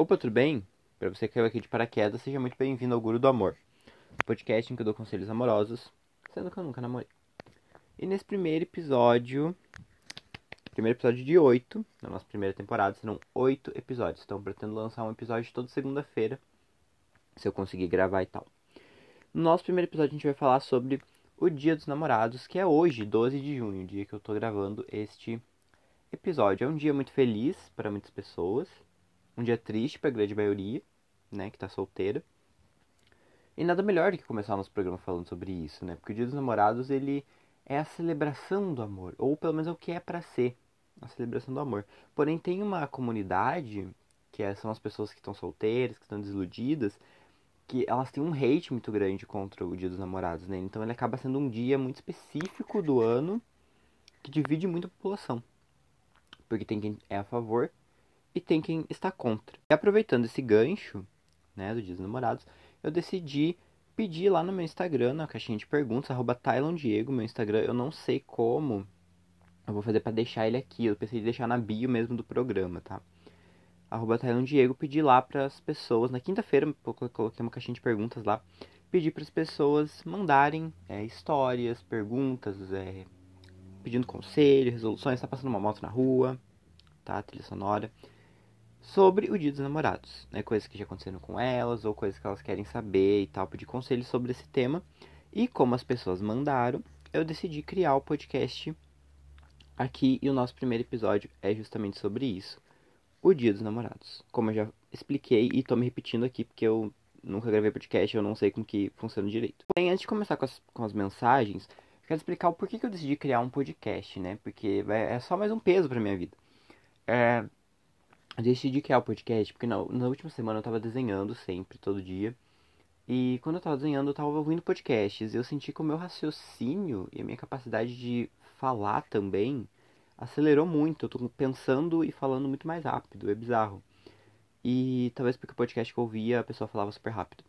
Opa, tudo bem? Para você que caiu aqui de paraquedas, seja muito bem-vindo ao Guru do Amor, podcast em que eu dou conselhos amorosos, sendo que eu nunca namorei. E nesse primeiro episódio, primeiro episódio de oito, na nossa primeira temporada, serão oito episódios. Então, pretendo lançar um episódio toda segunda-feira, se eu conseguir gravar e tal. No nosso primeiro episódio, a gente vai falar sobre o Dia dos Namorados, que é hoje, 12 de junho, o dia que eu tô gravando este episódio. É um dia muito feliz para muitas pessoas um dia triste para grande maioria, né, que tá solteira. E nada melhor do que começar nosso programa falando sobre isso, né? Porque o Dia dos Namorados, ele é a celebração do amor, ou pelo menos é o que é para ser, a celebração do amor. Porém, tem uma comunidade, que é, são as pessoas que estão solteiras, que estão desiludidas, que elas têm um hate muito grande contra o Dia dos Namorados, né? Então ele acaba sendo um dia muito específico do ano que divide muito a população. Porque tem quem é a favor e tem quem está contra. E aproveitando esse gancho, né, do Dia dos Namorados, eu decidi pedir lá no meu Instagram, na caixinha de perguntas, arroba Diego, meu Instagram, eu não sei como eu vou fazer para deixar ele aqui, eu pensei em deixar na bio mesmo do programa, tá? Arroba Diego, pedi lá para as pessoas, na quinta-feira, eu coloquei uma caixinha de perguntas lá, pedi para as pessoas mandarem é, histórias, perguntas, é, pedindo conselho, resoluções, tá passando uma moto na rua, tá? Trilha sonora sobre o Dia dos Namorados, né? Coisas que já aconteceram com elas ou coisas que elas querem saber e tal, pedir conselhos sobre esse tema. E como as pessoas mandaram, eu decidi criar o podcast aqui e o nosso primeiro episódio é justamente sobre isso. O Dia dos Namorados. Como eu já expliquei e tô me repetindo aqui porque eu nunca gravei podcast, eu não sei como que funciona direito. Porém, antes de começar com as, com as mensagens, quero explicar o porquê que eu decidi criar um podcast, né? Porque é só mais um peso pra minha vida. É, decidi criar o podcast porque na, na última semana eu tava desenhando sempre, todo dia. E quando eu tava desenhando, eu tava ouvindo podcasts. E eu senti que o meu raciocínio e a minha capacidade de falar também acelerou muito. Eu tô pensando e falando muito mais rápido. É bizarro. E talvez porque o podcast que eu ouvia, a pessoa falava super rápido.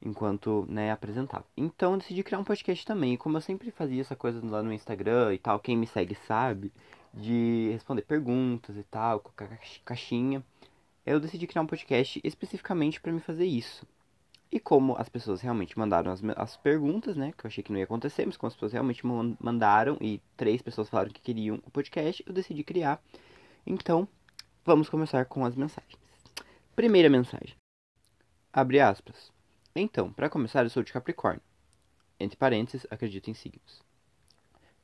Enquanto, né, apresentava. Então eu decidi criar um podcast também. E como eu sempre fazia essa coisa lá no Instagram e tal, quem me segue sabe de responder perguntas e tal, com a caixinha. Eu decidi criar um podcast especificamente para me fazer isso. E como as pessoas realmente mandaram as, as perguntas, né? Que eu achei que não ia acontecer, mas como as pessoas realmente mandaram e três pessoas falaram que queriam o podcast, eu decidi criar. Então, vamos começar com as mensagens. Primeira mensagem. Abre aspas. Então, para começar, eu sou de Capricórnio. Entre parênteses, acredito em signos.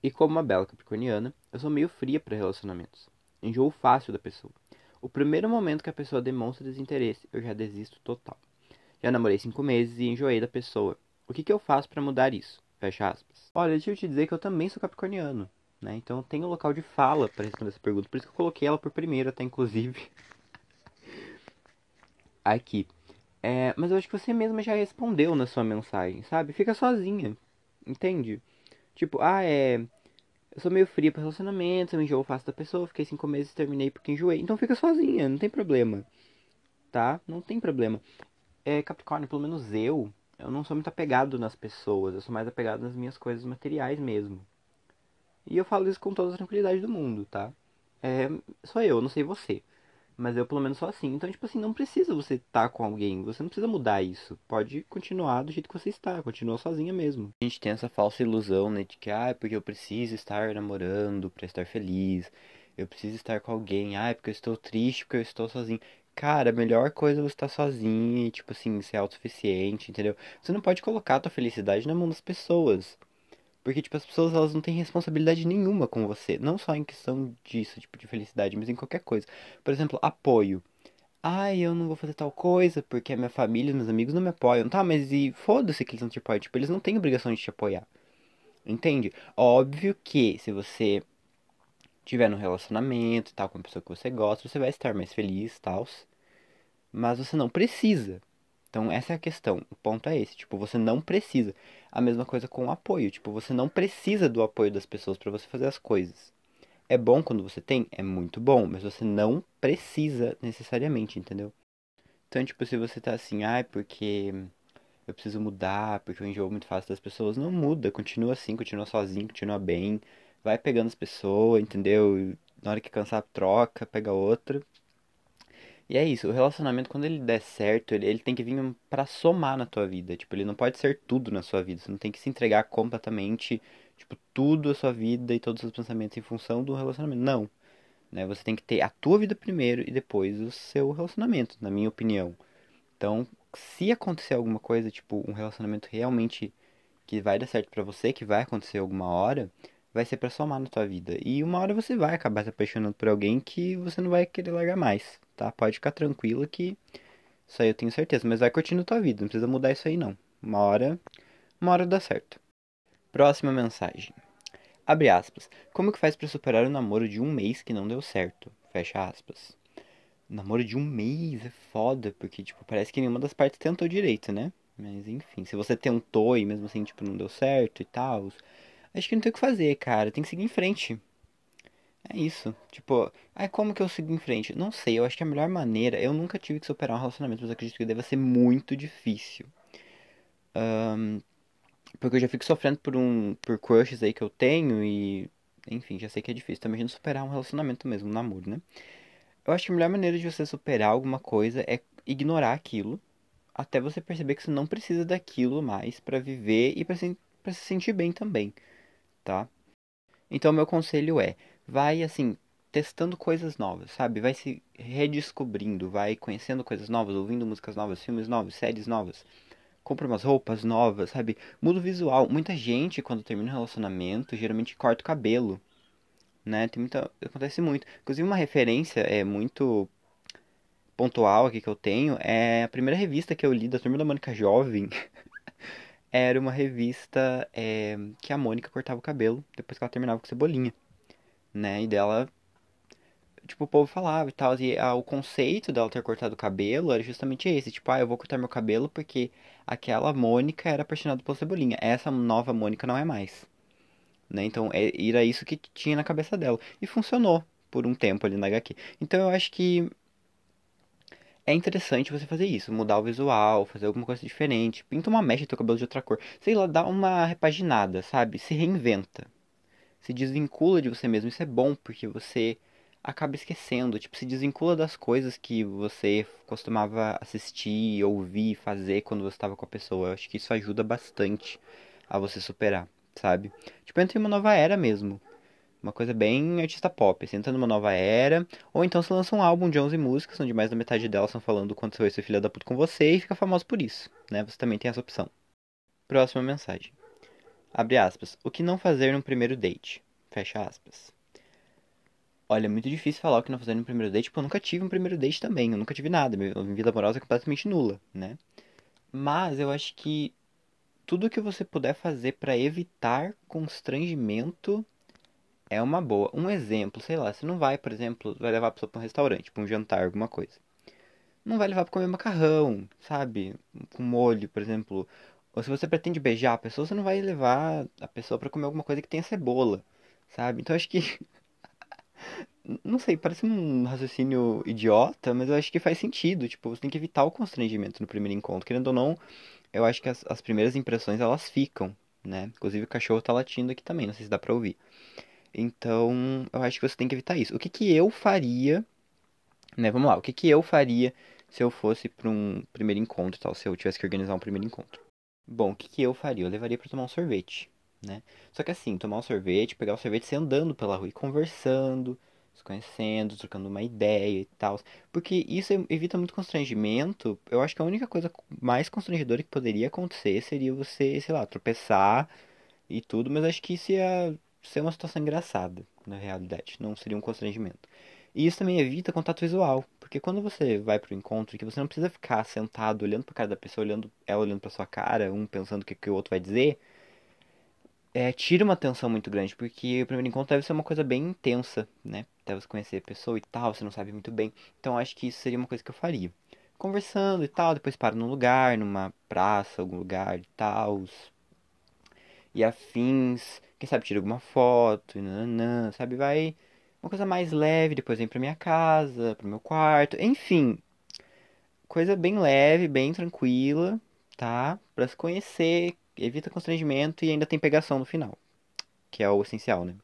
E como uma bela capricorniana, eu sou meio fria para relacionamentos. Enjoo fácil da pessoa. O primeiro momento que a pessoa demonstra desinteresse, eu já desisto total. Já namorei cinco meses e enjoei da pessoa. O que, que eu faço para mudar isso? Fecha aspas. Olha, deixa eu te dizer que eu também sou capricorniano. Né? Então eu tenho local de fala para responder essa pergunta. Por isso que eu coloquei ela por primeiro, até inclusive. Aqui. É, mas eu acho que você mesma já respondeu na sua mensagem, sabe? Fica sozinha. Entende? Tipo, ah, é. Eu sou meio fria para relacionamentos, eu enjoo fácil da pessoa, fiquei cinco meses terminei porque enjoei. Então fica sozinha, não tem problema. Tá? Não tem problema. É, Capricórnio, pelo menos eu, eu não sou muito apegado nas pessoas, eu sou mais apegado nas minhas coisas materiais mesmo. E eu falo isso com toda a tranquilidade do mundo, tá? É, sou eu, não sei você. Mas eu pelo menos sou assim. Então, tipo assim, não precisa você estar tá com alguém. Você não precisa mudar isso. Pode continuar do jeito que você está. Continua sozinha mesmo. A gente tem essa falsa ilusão, né? De que, ah, é porque eu preciso estar namorando para estar feliz. Eu preciso estar com alguém. Ah, é porque eu estou triste, porque eu estou sozinho. Cara, a melhor coisa é você estar sozinho e, tipo assim, ser autossuficiente, entendeu? Você não pode colocar a tua felicidade na mão das pessoas. Porque, tipo, as pessoas elas não têm responsabilidade nenhuma com você. Não só em questão disso, tipo, de felicidade, mas em qualquer coisa. Por exemplo, apoio. Ai, eu não vou fazer tal coisa porque a minha família, meus amigos não me apoiam. Tá, mas e foda-se que eles não te apoiam. Tipo, eles não têm obrigação de te apoiar. Entende? Óbvio que se você tiver num relacionamento e tal, com uma pessoa que você gosta, você vai estar mais feliz e tal. Mas você não precisa. Então, essa é a questão. O ponto é esse. Tipo, você não precisa. A mesma coisa com o apoio. Tipo, você não precisa do apoio das pessoas para você fazer as coisas. É bom quando você tem? É muito bom. Mas você não precisa necessariamente, entendeu? Então, tipo, se você tá assim, ai, ah, porque eu preciso mudar, porque eu enjoo muito fácil das pessoas, não muda. Continua assim, continua sozinho, continua bem. Vai pegando as pessoas, entendeu? Na hora que cansar, troca, pega outra. E é isso, o relacionamento, quando ele der certo, ele, ele tem que vir pra somar na tua vida. Tipo, ele não pode ser tudo na sua vida. Você não tem que se entregar completamente, tipo, tudo a sua vida e todos os seus pensamentos em função do relacionamento. Não. Né? Você tem que ter a tua vida primeiro e depois o seu relacionamento, na minha opinião. Então, se acontecer alguma coisa, tipo, um relacionamento realmente que vai dar certo para você, que vai acontecer alguma hora, vai ser para somar na tua vida. E uma hora você vai acabar se apaixonando por alguém que você não vai querer largar mais, tá? Pode ficar tranquila que isso aí eu tenho certeza, mas vai curtindo tua vida, não precisa mudar isso aí não. Uma hora, uma hora dá certo. Próxima mensagem. Abre aspas. Como que faz para superar o namoro de um mês que não deu certo? Fecha aspas. Namoro de um mês é foda, porque, tipo, parece que nenhuma das partes tentou direito, né? Mas, enfim, se você tentou e mesmo assim, tipo, não deu certo e tal, acho que não tem o que fazer, cara. Tem que seguir em frente. É isso. Tipo, ai, como que eu sigo em frente? Não sei, eu acho que a melhor maneira. Eu nunca tive que superar um relacionamento, mas acredito que deve ser muito difícil. Um, porque eu já fico sofrendo por um. por crushes aí que eu tenho e. Enfim, já sei que é difícil. Também não superar um relacionamento mesmo, um namoro, né? Eu acho que a melhor maneira de você superar alguma coisa é ignorar aquilo até você perceber que você não precisa daquilo mais para viver e para se, pra se sentir bem também, tá? Então, meu conselho é: vai assim, testando coisas novas, sabe? Vai se redescobrindo, vai conhecendo coisas novas, ouvindo músicas novas, filmes novos, séries novas. Compra umas roupas novas, sabe? Muda o visual. Muita gente, quando termina um relacionamento, geralmente corta o cabelo, né? Tem muita... Acontece muito. Inclusive, uma referência é muito pontual aqui que eu tenho é a primeira revista que eu li da Turma da Mônica Jovem. era uma revista é, que a Mônica cortava o cabelo depois que ela terminava com Cebolinha, né? E dela, tipo, o povo falava e tal. E a, o conceito dela ter cortado o cabelo era justamente esse: tipo, ah, eu vou cortar meu cabelo porque aquela Mônica era apaixonada pela Cebolinha. Essa nova Mônica não é mais. Né? Então, é, era isso que tinha na cabeça dela. E funcionou por um tempo ali na HQ. Então, eu acho que é interessante você fazer isso, mudar o visual, fazer alguma coisa diferente, pinta uma mecha do teu cabelo de outra cor, sei lá, dá uma repaginada, sabe? Se reinventa. Se desvincula de você mesmo, isso é bom porque você acaba esquecendo, tipo, se desvincula das coisas que você costumava assistir, ouvir, fazer quando você estava com a pessoa. Eu acho que isso ajuda bastante a você superar, sabe? Tipo, entra em uma nova era mesmo. Uma coisa bem artista pop, assim, entra numa nova era. Ou então você lança um álbum de 11 músicas, onde mais da metade delas estão falando quanto você vai ser filha da puta com você e fica famoso por isso, né? Você também tem essa opção. Próxima mensagem. Abre aspas. O que não fazer no primeiro date? Fecha aspas. Olha, é muito difícil falar o que não fazer no primeiro date, porque eu nunca tive um primeiro date também. Eu nunca tive nada. Minha vida amorosa é completamente nula, né? Mas eu acho que tudo que você puder fazer para evitar constrangimento é uma boa. Um exemplo, sei lá, você não vai, por exemplo, vai levar a pessoa para um restaurante, para um jantar, alguma coisa. Não vai levar para comer macarrão, sabe? Com molho, por exemplo. Ou se você pretende beijar a pessoa, você não vai levar a pessoa para comer alguma coisa que tenha cebola, sabe? Então acho que não sei, parece um raciocínio idiota, mas eu acho que faz sentido. Tipo, você tem que evitar o constrangimento no primeiro encontro. Querendo ou não, eu acho que as, as primeiras impressões elas ficam, né? Inclusive o cachorro tá latindo aqui também, não sei se dá pra ouvir. Então, eu acho que você tem que evitar isso. O que, que eu faria, né? Vamos lá, o que, que eu faria se eu fosse para um primeiro encontro tal, se eu tivesse que organizar um primeiro encontro? Bom, o que, que eu faria? Eu levaria para tomar um sorvete, né? Só que assim, tomar um sorvete, pegar o sorvete e sair andando pela rua e conversando, se conhecendo, trocando uma ideia e tal. Porque isso evita muito constrangimento. Eu acho que a única coisa mais constrangedora que poderia acontecer seria você, sei lá, tropeçar e tudo, mas acho que isso ia ser uma situação engraçada, na realidade, não seria um constrangimento. E isso também evita contato visual, porque quando você vai para o encontro, que você não precisa ficar sentado olhando para cara da pessoa, olhando ela olhando para sua cara, um pensando o que, que o outro vai dizer, é, tira uma atenção muito grande, porque o primeiro encontro deve ser uma coisa bem intensa, né? Deve você conhecer a pessoa e tal, você não sabe muito bem. Então acho que isso seria uma coisa que eu faria. Conversando e tal, depois para num lugar, numa praça, algum lugar e tal. E afins quem sabe tira alguma foto, nananã, sabe? Vai uma coisa mais leve, depois vem pra minha casa, pro meu quarto, enfim. Coisa bem leve, bem tranquila, tá? Pra se conhecer, evita constrangimento e ainda tem pegação no final, que é o essencial, né?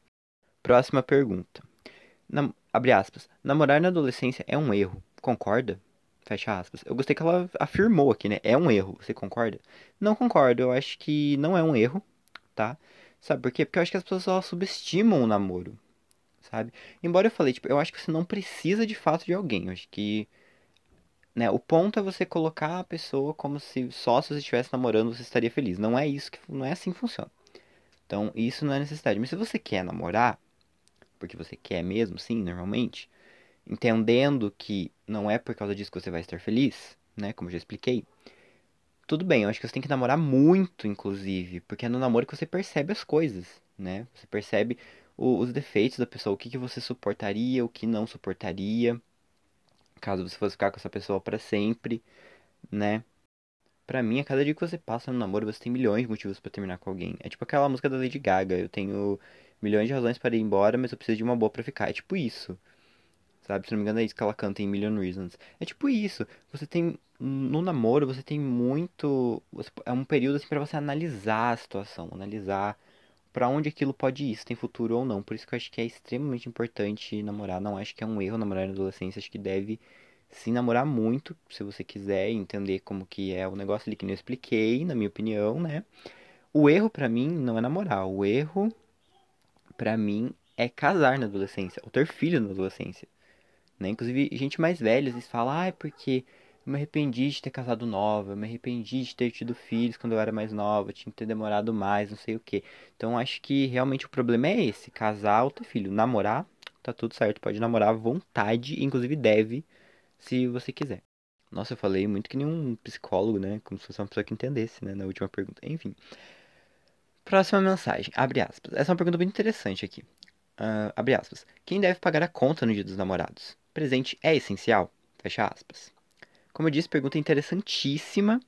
Próxima pergunta. Na, abre aspas. Namorar na adolescência é um erro. concorda? Fecha aspas. Eu gostei que ela afirmou aqui, né? É um erro. Você concorda? Não concordo. Eu acho que não é um erro, tá? Sabe por quê? Porque eu acho que as pessoas elas subestimam o namoro, sabe? Embora eu falei, tipo, eu acho que você não precisa de fato de alguém. Eu acho que né, o ponto é você colocar a pessoa como se só se você estivesse namorando você estaria feliz. Não é isso que não é assim que funciona. Então, isso não é necessidade. Mas se você quer namorar, porque você quer mesmo, sim, normalmente, entendendo que não é por causa disso que você vai estar feliz, né? Como eu já expliquei. Tudo bem, eu acho que você tem que namorar muito, inclusive, porque é no namoro que você percebe as coisas, né? Você percebe os defeitos da pessoa, o que, que você suportaria, o que não suportaria, caso você fosse ficar com essa pessoa para sempre, né? Pra mim, a cada dia que você passa no namoro, você tem milhões de motivos para terminar com alguém. É tipo aquela música da Lady Gaga, eu tenho milhões de razões para ir embora, mas eu preciso de uma boa para ficar. É tipo isso. Sabe? Se não me engano é isso que ela canta em Million Reasons. É tipo isso. Você tem. No namoro, você tem muito. É um período assim para você analisar a situação, analisar para onde aquilo pode ir, se tem futuro ou não. Por isso que eu acho que é extremamente importante namorar. Não acho que é um erro namorar na adolescência. Acho que deve se namorar muito, se você quiser entender como que é o negócio ali que eu expliquei, na minha opinião, né? O erro para mim não é namorar. O erro para mim é casar na adolescência, ou ter filho na adolescência. Né? Inclusive, gente mais velha às vezes fala, ah, é porque eu me arrependi de ter casado nova, eu me arrependi de ter tido filhos quando eu era mais nova, tinha que ter demorado mais, não sei o que. Então acho que realmente o problema é esse, casar ou ter filho. Namorar, tá tudo certo, pode namorar à vontade, inclusive deve, se você quiser. Nossa, eu falei muito que nenhum psicólogo, né? Como se fosse uma pessoa que entendesse, né? Na última pergunta. Enfim. Próxima mensagem. Abre aspas. Essa é uma pergunta bem interessante aqui. Uh, abre aspas. Quem deve pagar a conta no dia dos namorados? presente é essencial? Fecha aspas. Como eu disse, pergunta interessantíssima.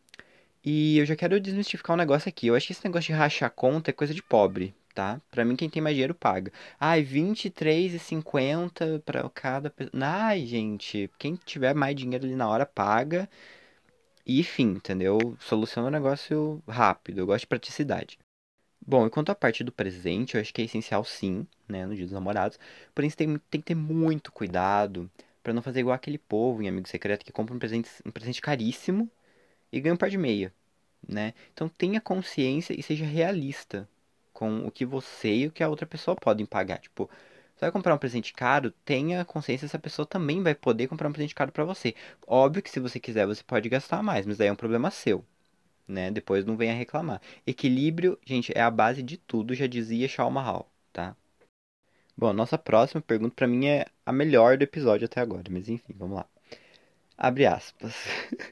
E eu já quero desmistificar um negócio aqui. Eu acho que esse negócio de rachar conta é coisa de pobre, tá? Pra mim, quem tem mais dinheiro paga. Ai, R$23,50 pra cada pessoa. Ai, gente, quem tiver mais dinheiro ali na hora paga. E enfim, entendeu? Soluciona o negócio rápido. Eu gosto de praticidade. Bom, e quanto à parte do presente, eu acho que é essencial sim, né, no dia dos namorados. Porém, você tem, tem que ter muito cuidado para não fazer igual aquele povo em Amigo Secreto que compra um presente, um presente caríssimo e ganha um par de meia, né? Então tenha consciência e seja realista com o que você e o que a outra pessoa podem pagar. Tipo, você vai comprar um presente caro, tenha consciência se a pessoa também vai poder comprar um presente caro para você. Óbvio que se você quiser, você pode gastar mais, mas daí é um problema seu né? Depois não venha reclamar. Equilíbrio, gente, é a base de tudo, já dizia Shaw Mahal, tá? Bom, nossa próxima pergunta para mim é a melhor do episódio até agora, mas enfim, vamos lá. Abre aspas.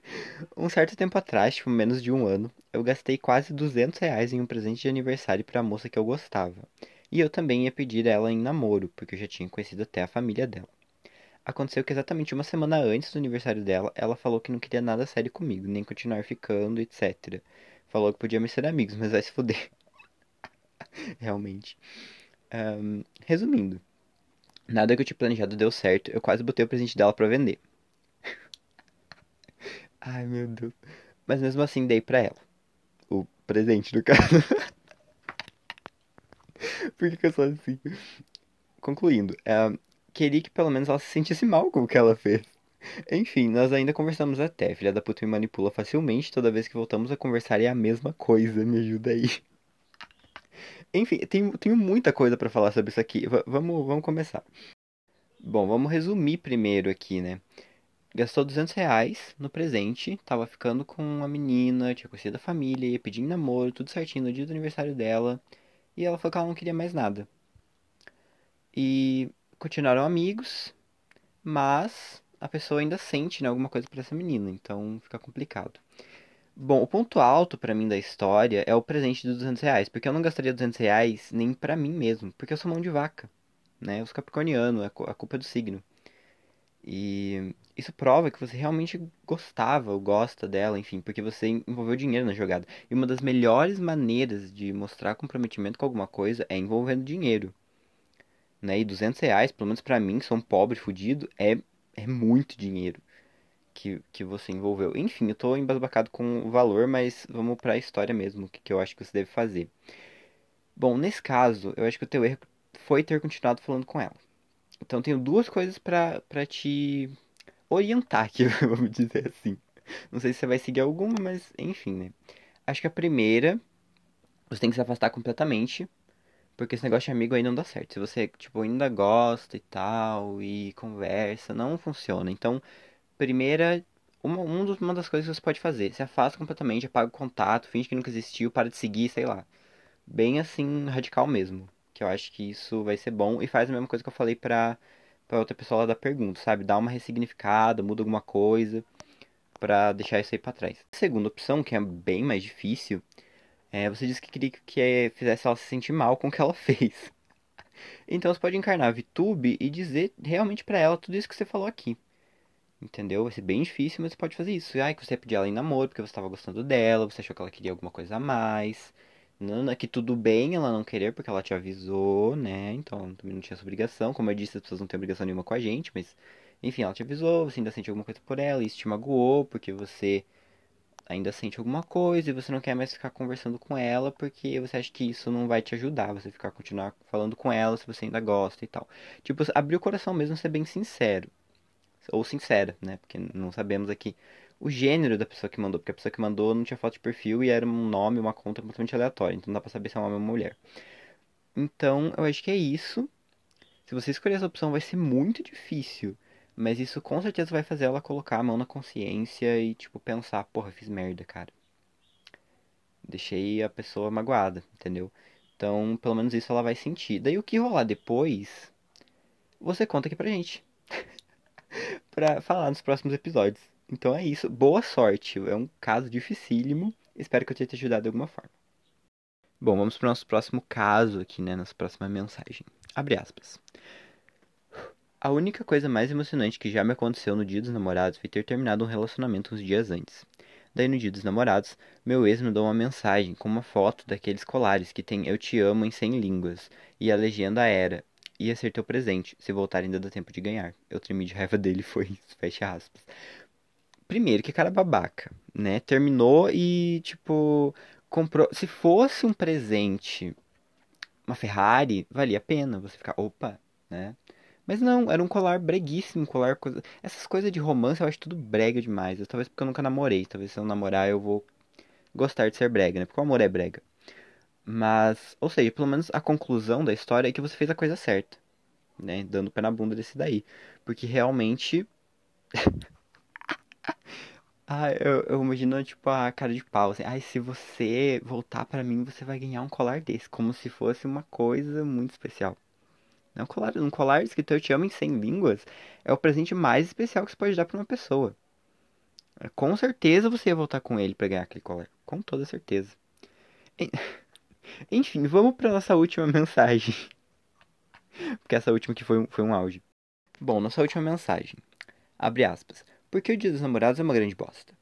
um certo tempo atrás, tipo menos de um ano, eu gastei quase 200 reais em um presente de aniversário para a moça que eu gostava. E eu também ia pedir ela em namoro, porque eu já tinha conhecido até a família dela. Aconteceu que exatamente uma semana antes do aniversário dela, ela falou que não queria nada sério comigo, nem continuar ficando, etc. Falou que podíamos ser amigos, mas vai se fuder. Realmente. Um, resumindo, nada que eu tinha planejado deu certo, eu quase botei o presente dela pra vender. Ai meu Deus. Mas mesmo assim dei pra ela. O presente, no caso. Por que, que eu sou assim? Concluindo, um, queria que pelo menos ela se sentisse mal com o que ela fez. Enfim, nós ainda conversamos até. Filha da puta me manipula facilmente. Toda vez que voltamos a conversar é a mesma coisa. Me ajuda aí. Enfim, tenho, tenho muita coisa para falar sobre isso aqui. V vamos, vamos começar. Bom, vamos resumir primeiro aqui, né? Gastou 200 reais no presente, tava ficando com uma menina, tinha conhecido a família, ia pedir namoro, tudo certinho no dia do aniversário dela. E ela falou que ela não queria mais nada. E continuaram amigos, mas a pessoa ainda sente né, alguma coisa por essa menina, então fica complicado. Bom, o ponto alto para mim da história é o presente dos 200 reais, porque eu não gastaria 200 reais nem para mim mesmo, porque eu sou mão de vaca, né? Eu sou capricorniano, a culpa é do signo. E isso prova que você realmente gostava ou gosta dela, enfim, porque você envolveu dinheiro na jogada. E uma das melhores maneiras de mostrar comprometimento com alguma coisa é envolvendo dinheiro né? E 200 reais, pelo menos para mim, sou um pobre fudido, é, é muito dinheiro que, que você envolveu. Enfim, eu tô embasbacado com o valor, mas vamos para a história mesmo, o que, que eu acho que você deve fazer. Bom, nesse caso, eu acho que o teu erro foi ter continuado falando com ela. Então, tenho duas coisas para te orientar aqui, vamos dizer assim. Não sei se você vai seguir alguma, mas enfim, né? Acho que a primeira, você tem que se afastar completamente, porque esse negócio de amigo aí não dá certo. Se você, tipo, ainda gosta e tal, e conversa, não funciona. Então, primeira, uma, uma das coisas que você pode fazer, se afasta completamente, apaga o contato, finge que nunca existiu, para de seguir, sei lá. Bem assim, radical mesmo. Que eu acho que isso vai ser bom e faz a mesma coisa que eu falei pra, pra outra pessoa lá da pergunta, sabe? Dá uma ressignificada, muda alguma coisa para deixar isso aí pra trás. A segunda opção, que é bem mais difícil, é você disse que queria que fizesse ela se sentir mal com o que ela fez. Então você pode encarnar a VTube e dizer realmente para ela tudo isso que você falou aqui. Entendeu? Vai ser bem difícil, mas você pode fazer isso. Ai, que você pediu ela em namoro porque você estava gostando dela, você achou que ela queria alguma coisa a mais. Não, que tudo bem ela não querer porque ela te avisou, né? Então também não tinha essa obrigação. Como eu disse, as pessoas não têm obrigação nenhuma com a gente, mas enfim, ela te avisou, você ainda sente alguma coisa por ela, isso te magoou porque você ainda sente alguma coisa e você não quer mais ficar conversando com ela porque você acha que isso não vai te ajudar, você ficar continuar falando com ela se você ainda gosta e tal. Tipo, abrir o coração mesmo, ser bem sincero. Ou sincera, né? Porque não sabemos aqui o gênero da pessoa que mandou, porque a pessoa que mandou não tinha foto de perfil e era um nome, uma conta completamente aleatória, então não dá pra saber se é um homem ou uma mulher. Então, eu acho que é isso. Se você escolher essa opção, vai ser muito difícil. Mas isso com certeza vai fazer ela colocar a mão na consciência e, tipo, pensar, porra, fiz merda, cara. Deixei a pessoa magoada, entendeu? Então, pelo menos isso ela vai sentir. Daí o que rolar depois, você conta aqui pra gente. pra falar nos próximos episódios. Então é isso. Boa sorte. É um caso dificílimo. Espero que eu tenha te ajudado de alguma forma. Bom, vamos pro nosso próximo caso aqui, né? Nossa próxima mensagem. Abre aspas. A única coisa mais emocionante que já me aconteceu no dia dos namorados foi ter terminado um relacionamento uns dias antes. Daí, no dia dos namorados, meu ex me deu uma mensagem com uma foto daqueles colares que tem Eu Te Amo em 100 línguas. E a legenda era: Ia ser teu presente, se voltar ainda dá tempo de ganhar. Eu tremi de raiva dele, foi isso, fecha aspas. Primeiro, que cara babaca, né? Terminou e, tipo, comprou. Se fosse um presente, uma Ferrari, valia a pena você ficar, opa, né? Mas não, era um colar breguíssimo, colar coisa. Essas coisas de romance eu acho tudo brega demais. Talvez porque eu nunca namorei. Talvez se eu namorar eu vou gostar de ser brega, né? Porque o amor é brega. Mas, ou seja, pelo menos a conclusão da história é que você fez a coisa certa. Né? Dando pé na bunda desse daí. Porque realmente. ah, eu, eu imagino, tipo, a cara de pau, assim. Ai, se você voltar para mim, você vai ganhar um colar desse. Como se fosse uma coisa muito especial. Um colar, um colar escrito Eu Te Amo em 100 línguas é o presente mais especial que você pode dar para uma pessoa. Com certeza você ia voltar com ele para ganhar aquele colar. Com toda certeza. Enfim, vamos para nossa última mensagem. Porque essa última que foi, foi um áudio. Bom, nossa última mensagem. Abre aspas. Porque o dia dos namorados é uma grande bosta.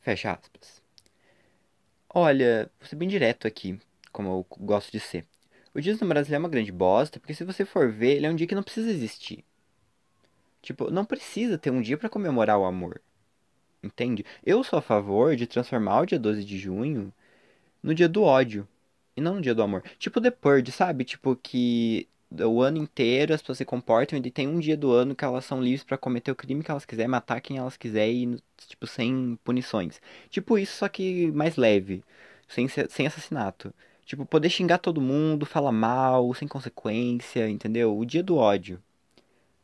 Fecha aspas. Olha, vou ser bem direto aqui, como eu gosto de ser. O Dia dos Namorados é uma grande bosta, porque se você for ver, ele é um dia que não precisa existir. Tipo, não precisa ter um dia para comemorar o amor. Entende? Eu sou a favor de transformar o dia 12 de junho no dia do ódio. E não no dia do amor. Tipo The Purge, sabe? Tipo que o ano inteiro as pessoas se comportam e tem um dia do ano que elas são livres para cometer o crime que elas quiserem, matar quem elas quiserem, tipo, sem punições. Tipo isso, só que mais leve. Sem, sem assassinato. Tipo, poder xingar todo mundo, falar mal, sem consequência, entendeu? O dia do ódio.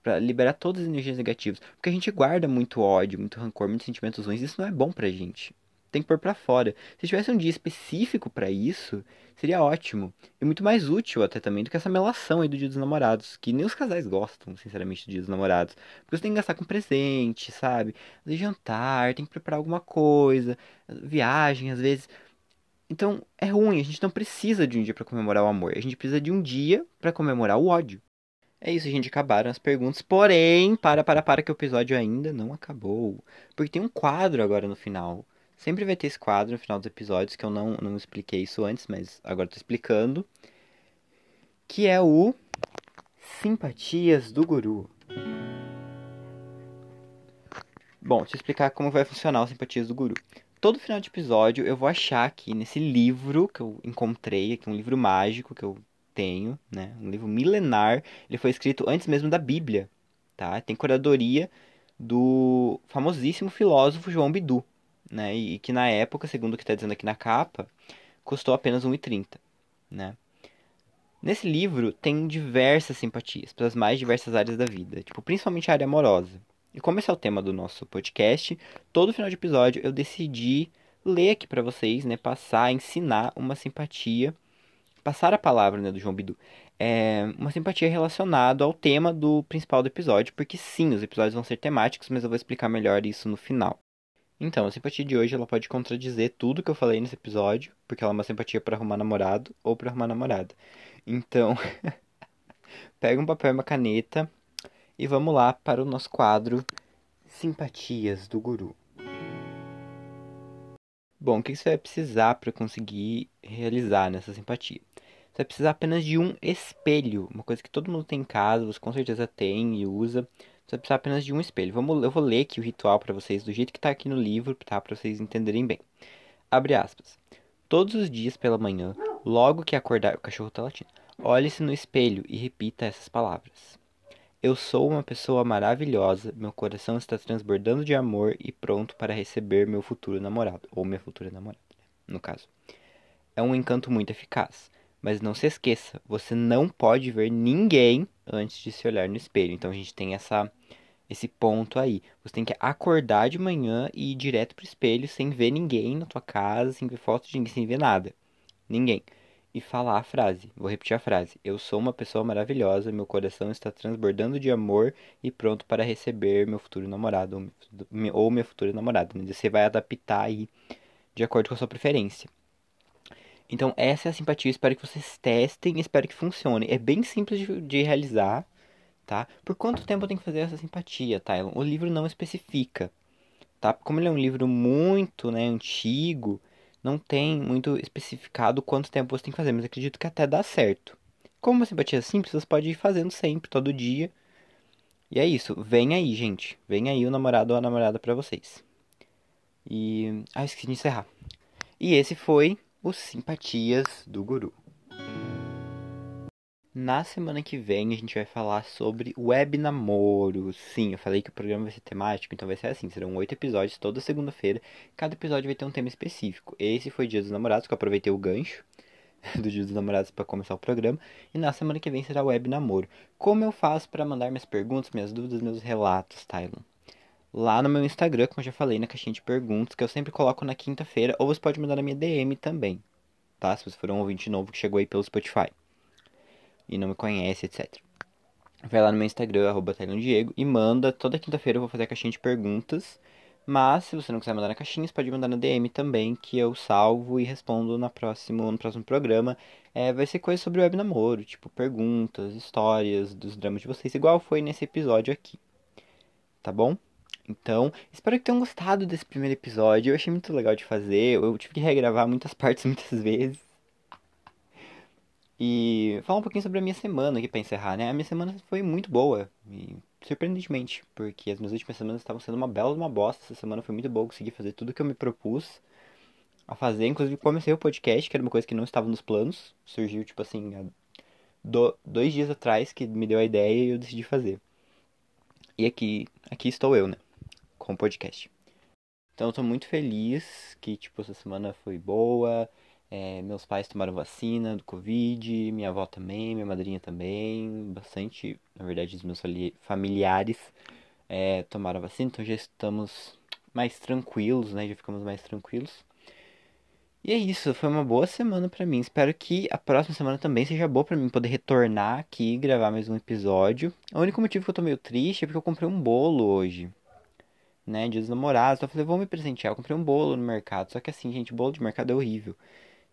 Pra liberar todas as energias negativas. Porque a gente guarda muito ódio, muito rancor, muitos sentimentos ruins. Isso não é bom pra gente. Tem que pôr pra fora. Se tivesse um dia específico para isso, seria ótimo. E muito mais útil até também do que essa melação aí do dia dos namorados. Que nem os casais gostam, sinceramente, do dia dos namorados. Porque você tem que gastar com presente, sabe? De jantar, tem que preparar alguma coisa. Viagem, às vezes. Então é ruim, a gente não precisa de um dia para comemorar o amor, a gente precisa de um dia para comemorar o ódio. É isso, gente, acabaram as perguntas. Porém, para, para, para que o episódio ainda não acabou. Porque tem um quadro agora no final. Sempre vai ter esse quadro no final dos episódios, que eu não, não expliquei isso antes, mas agora estou explicando. Que é o Simpatias do Guru. Bom, eu explicar como vai funcionar o Simpatias do Guru todo final de episódio eu vou achar aqui nesse livro que eu encontrei, aqui um livro mágico que eu tenho, né? Um livro milenar. Ele foi escrito antes mesmo da Bíblia, tá? Tem curadoria do famosíssimo filósofo João Bidu, né? E que na época, segundo o que está dizendo aqui na capa, custou apenas 1,30, né? Nesse livro tem diversas simpatias pelas mais diversas áreas da vida, tipo, principalmente a área amorosa. E como esse é o tema do nosso podcast, todo final de episódio eu decidi ler aqui para vocês, né, passar, ensinar uma simpatia, passar a palavra, né, do João Bidu. É uma simpatia relacionada ao tema do principal do episódio, porque sim, os episódios vão ser temáticos, mas eu vou explicar melhor isso no final. Então, a simpatia de hoje ela pode contradizer tudo que eu falei nesse episódio, porque ela é uma simpatia para arrumar namorado ou para arrumar namorada. Então, pega um papel e uma caneta e vamos lá para o nosso quadro Simpatias do Guru. Bom, o que você vai precisar para conseguir realizar nessa simpatia? Você vai precisar apenas de um espelho, uma coisa que todo mundo tem em casa, você com certeza tem e usa. Você vai precisar apenas de um espelho. Vamos, eu vou ler aqui o ritual para vocês do jeito que está aqui no livro, tá? Para vocês entenderem bem. Abre aspas. Todos os dias pela manhã, logo que acordar, o cachorro tá latindo. Olhe-se no espelho e repita essas palavras. Eu sou uma pessoa maravilhosa, meu coração está transbordando de amor e pronto para receber meu futuro namorado, ou minha futura namorada, no caso. É um encanto muito eficaz, mas não se esqueça, você não pode ver ninguém antes de se olhar no espelho. Então a gente tem essa esse ponto aí. Você tem que acordar de manhã e ir direto pro espelho sem ver ninguém na tua casa, sem ver foto de ninguém, sem ver nada. Ninguém e falar a frase. Vou repetir a frase. Eu sou uma pessoa maravilhosa, meu coração está transbordando de amor e pronto para receber meu futuro namorado ou minha futura namorada. Você vai adaptar aí de acordo com a sua preferência. Então, essa é a simpatia. Espero que vocês testem espero que funcione. É bem simples de, de realizar, tá? Por quanto tempo tenho que fazer essa simpatia, Tylon? O livro não especifica, tá? Como ele é um livro muito né, antigo, não tem muito especificado quanto tempo você tem que fazer, mas acredito que até dá certo. Como uma simpatia simples, você pode ir fazendo sempre, todo dia. E é isso. Vem aí, gente. Vem aí o namorado ou a namorada para vocês. E. Ah, esqueci de encerrar. E esse foi o Simpatias do Guru. Na semana que vem a gente vai falar sobre web namoro. Sim, eu falei que o programa vai ser temático, então vai ser assim, serão oito episódios toda segunda-feira. Cada episódio vai ter um tema específico. Esse foi Dia dos Namorados, que eu aproveitei o gancho do Dia dos Namorados para começar o programa. E na semana que vem será web namoro. Como eu faço para mandar minhas perguntas, minhas dúvidas, meus relatos, Tylon? Lá no meu Instagram, como eu já falei, na caixinha de perguntas, que eu sempre coloco na quinta-feira, ou você pode mandar na minha DM também, tá? Se você for um ouvinte novo que chegou aí pelo Spotify e não me conhece, etc. Vai lá no meu Instagram, arroba Diego, e manda. Toda quinta-feira eu vou fazer a caixinha de perguntas. Mas se você não quiser mandar na caixinha, você pode mandar na DM também, que eu salvo e respondo na próximo, no próximo programa. É, vai ser coisa sobre web namoro, tipo perguntas, histórias dos dramas de vocês, igual foi nesse episódio aqui. Tá bom? Então, espero que tenham gostado desse primeiro episódio. Eu achei muito legal de fazer. Eu tive que regravar muitas partes muitas vezes. E falar um pouquinho sobre a minha semana aqui pra encerrar, né? A minha semana foi muito boa, e surpreendentemente, porque as minhas últimas semanas estavam sendo uma bela uma bosta. Essa semana foi muito boa, consegui fazer tudo que eu me propus a fazer. Inclusive, comecei o podcast, que era uma coisa que não estava nos planos. Surgiu, tipo assim, há do, dois dias atrás que me deu a ideia e eu decidi fazer. E aqui, aqui estou eu, né? Com o podcast. Então, eu tô muito feliz que, tipo, essa semana foi boa. É, meus pais tomaram vacina do Covid, minha avó também, minha madrinha também, bastante, na verdade, os meus familiares é, tomaram vacina, então já estamos mais tranquilos, né? Já ficamos mais tranquilos. E é isso, foi uma boa semana para mim. Espero que a próxima semana também seja boa para mim poder retornar aqui e gravar mais um episódio. O único motivo que eu tô meio triste é porque eu comprei um bolo hoje. Né, dia dos namorados. Então eu falei, vou me presentear. Eu comprei um bolo no mercado. Só que assim, gente, bolo de mercado é horrível.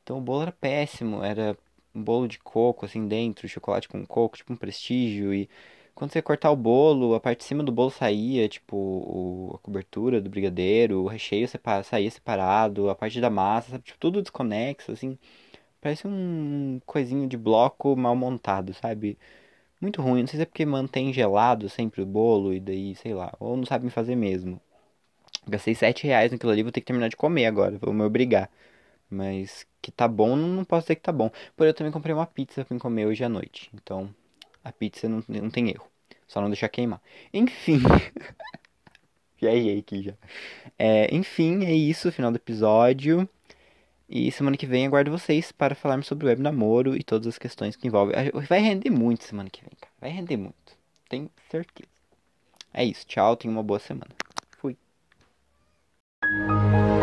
Então o bolo era péssimo, era um bolo de coco assim dentro, chocolate com coco, tipo um prestígio e quando você cortar o bolo, a parte de cima do bolo saía, tipo, o, a cobertura do brigadeiro, o recheio separa, saía separado, a parte da massa, sabe? Tipo, tudo desconexo, assim. Parece um coisinho de bloco mal montado, sabe? Muito ruim. Não sei se é porque mantém gelado sempre o bolo e daí, sei lá, ou não sabem fazer mesmo. Gastei 7 reais naquilo ali, vou ter que terminar de comer agora, vou me obrigar. Mas que tá bom, não posso dizer que tá bom. Porém, eu também comprei uma pizza pra comer hoje à noite. Então, a pizza não, não tem erro. Só não deixar queimar. Enfim. Viajei aqui já. É, enfim, é isso, final do episódio. E semana que vem aguardo vocês para falarmos sobre o web namoro e todas as questões que envolvem. Vai render muito semana que vem, cara. Vai render muito. Tenho certeza. É isso. Tchau. Tenha uma boa semana. Música